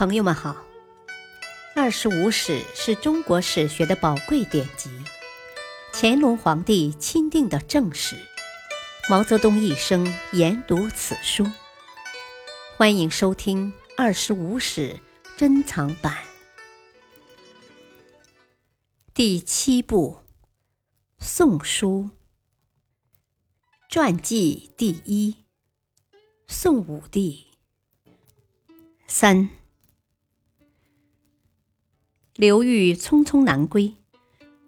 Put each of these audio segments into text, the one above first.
朋友们好，《二十五史》是中国史学的宝贵典籍，乾隆皇帝钦定的正史，毛泽东一生研读此书。欢迎收听《二十五史》珍藏版第七部《宋书》传记第一：宋武帝三。刘裕匆匆南归，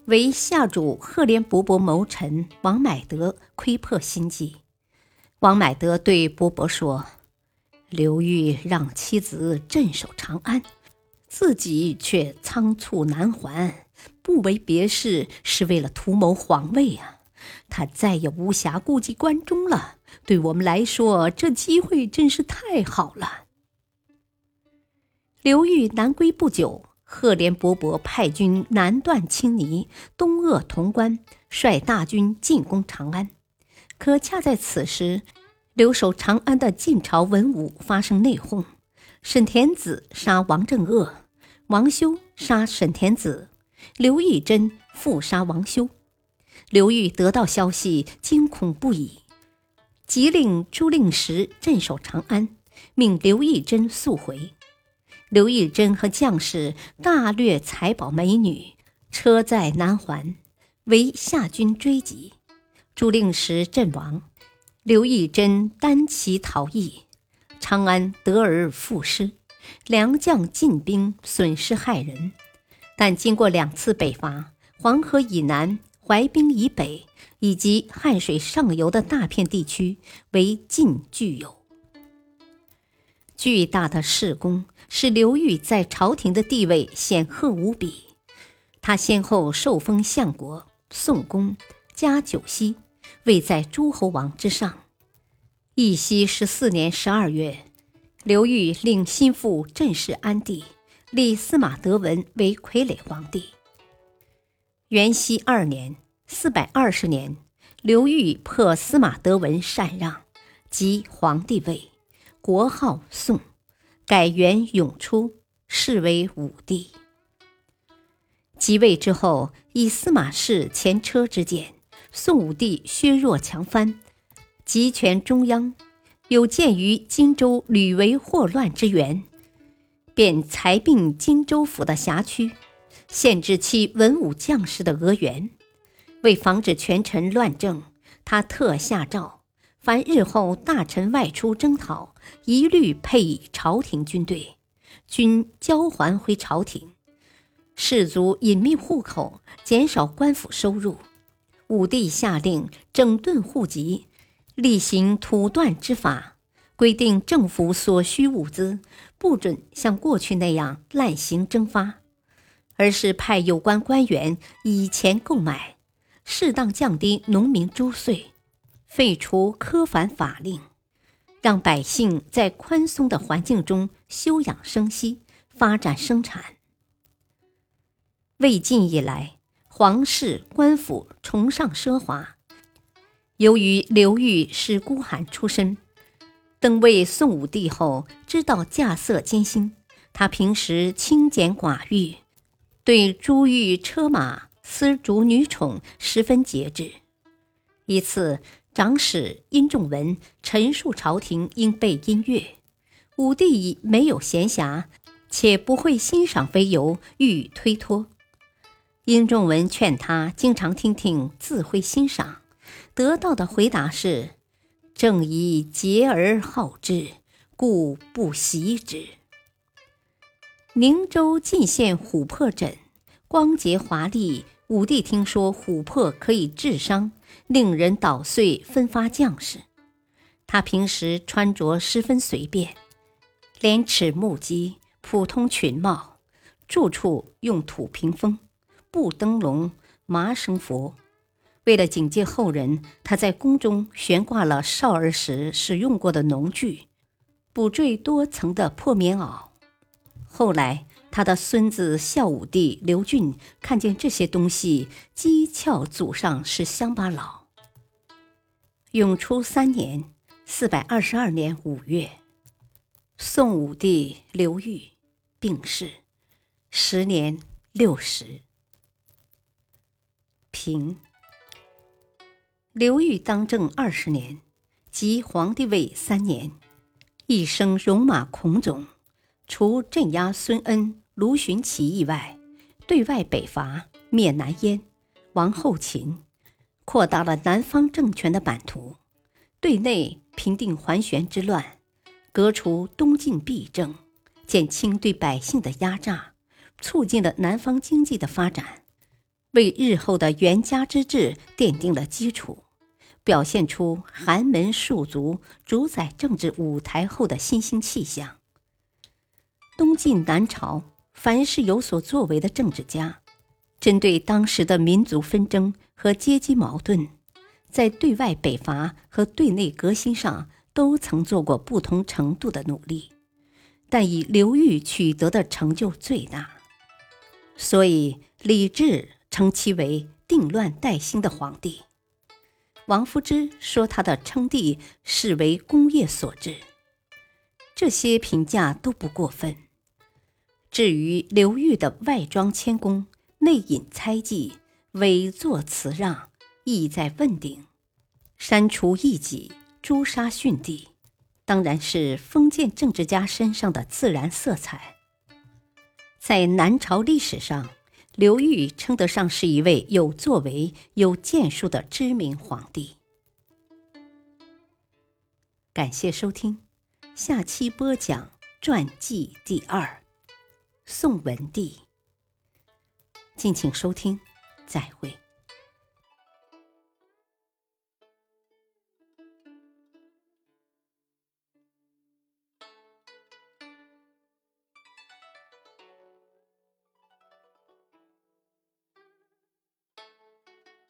为下主赫连勃勃谋臣王买德窥破心计。王买德对勃勃说：“刘裕让妻子镇守长安，自己却仓促南还，不为别事，是为了图谋皇位啊！他再也无暇顾及关中了。对我们来说，这机会真是太好了。”刘裕南归不久。赫连勃勃派军南断青泥，东扼潼关，率大军进攻长安。可恰在此时，留守长安的晋朝文武发生内讧：沈田子杀王正恶，王修杀沈田子，刘义珍复杀王修。刘裕得到消息，惊恐不已，急令朱令时镇守长安，命刘义珍速回。刘义珍和将士大掠财宝美女，车载南还，为夏军追击。朱令时阵亡，刘义珍单骑逃逸，长安得而复失，良将进兵，损失害人。但经过两次北伐，黄河以南、淮滨以北以及汉水上游的大片地区为晋具有。巨大的事功使刘裕在朝廷的地位显赫无比。他先后受封相国、宋公、加九锡，位在诸侯王之上。义熙十四年十二月，刘裕令心腹镇氏安帝，立司马德文为傀儡皇帝。元熙二年（四百二十年），刘裕破司马德文禅让，即皇帝位。国号宋，改元永初，是为武帝。即位之后，以司马氏前车之鉴，宋武帝削弱强藩，集权中央，有鉴于荆州屡为祸乱之源，便裁并荆州府的辖区，限制其文武将士的额员。为防止权臣乱政，他特下诏。凡日后大臣外出征讨，一律配以朝廷军队，均交还回朝廷。士卒隐秘户口，减少官府收入。武帝下令整顿户籍，厉行土断之法，规定政府所需物资不准像过去那样滥行征发，而是派有关官员以钱购买，适当降低农民租税。废除苛繁法令，让百姓在宽松的环境中休养生息、发展生产。魏晋以来，皇室官府崇尚奢华。由于刘裕是孤寒出身，登位宋武帝后，知道稼穑艰辛，他平时清简寡欲，对珠玉车马、丝竹女宠十分节制。一次。长史殷仲文陈述朝廷应备音乐，武帝以没有闲暇，且不会欣赏为由，欲推脱。殷仲文劝他经常听听，自会欣赏。得到的回答是：“正以节而好之，故不习之。”宁州进献琥珀枕，光洁华丽。武帝听说琥珀可以治伤。令人捣碎，分发将士。他平时穿着十分随便，廉耻木屐，普通裙帽，住处用土屏风，布灯笼，麻生佛。为了警戒后人，他在宫中悬挂了少儿时使用过的农具，补缀多层的破棉袄。后来，他的孙子孝武帝刘俊看见这些东西，讥诮祖上是乡巴佬。永初三年（四百二十二年）五月，宋武帝刘裕病逝，时年六十。平。刘裕当政二十年，即皇帝位三年，一生戎马孔种，除镇压孙恩、卢循起义外，对外北伐，灭南燕，亡后秦，扩大了南方政权的版图；对内平定桓玄之乱，革除东晋弊政，减轻对百姓的压榨，促进了南方经济的发展，为日后的元家之治奠定了基础，表现出寒门庶族主宰政治舞台后的新兴气象。东晋南朝。凡是有所作为的政治家，针对当时的民族纷争和阶级矛盾，在对外北伐和对内革新上都曾做过不同程度的努力，但以刘裕取得的成就最大，所以李治称其为定乱代兴的皇帝。王夫之说他的称帝是为功业所致，这些评价都不过分。至于刘裕的外装谦恭、内隐猜忌、伪作辞让，意在问鼎，删除异己、诛杀逊帝，当然是封建政治家身上的自然色彩。在南朝历史上，刘裕称得上是一位有作为、有建树的知名皇帝。感谢收听，下期播讲传记第二。宋文帝，敬请收听，再会。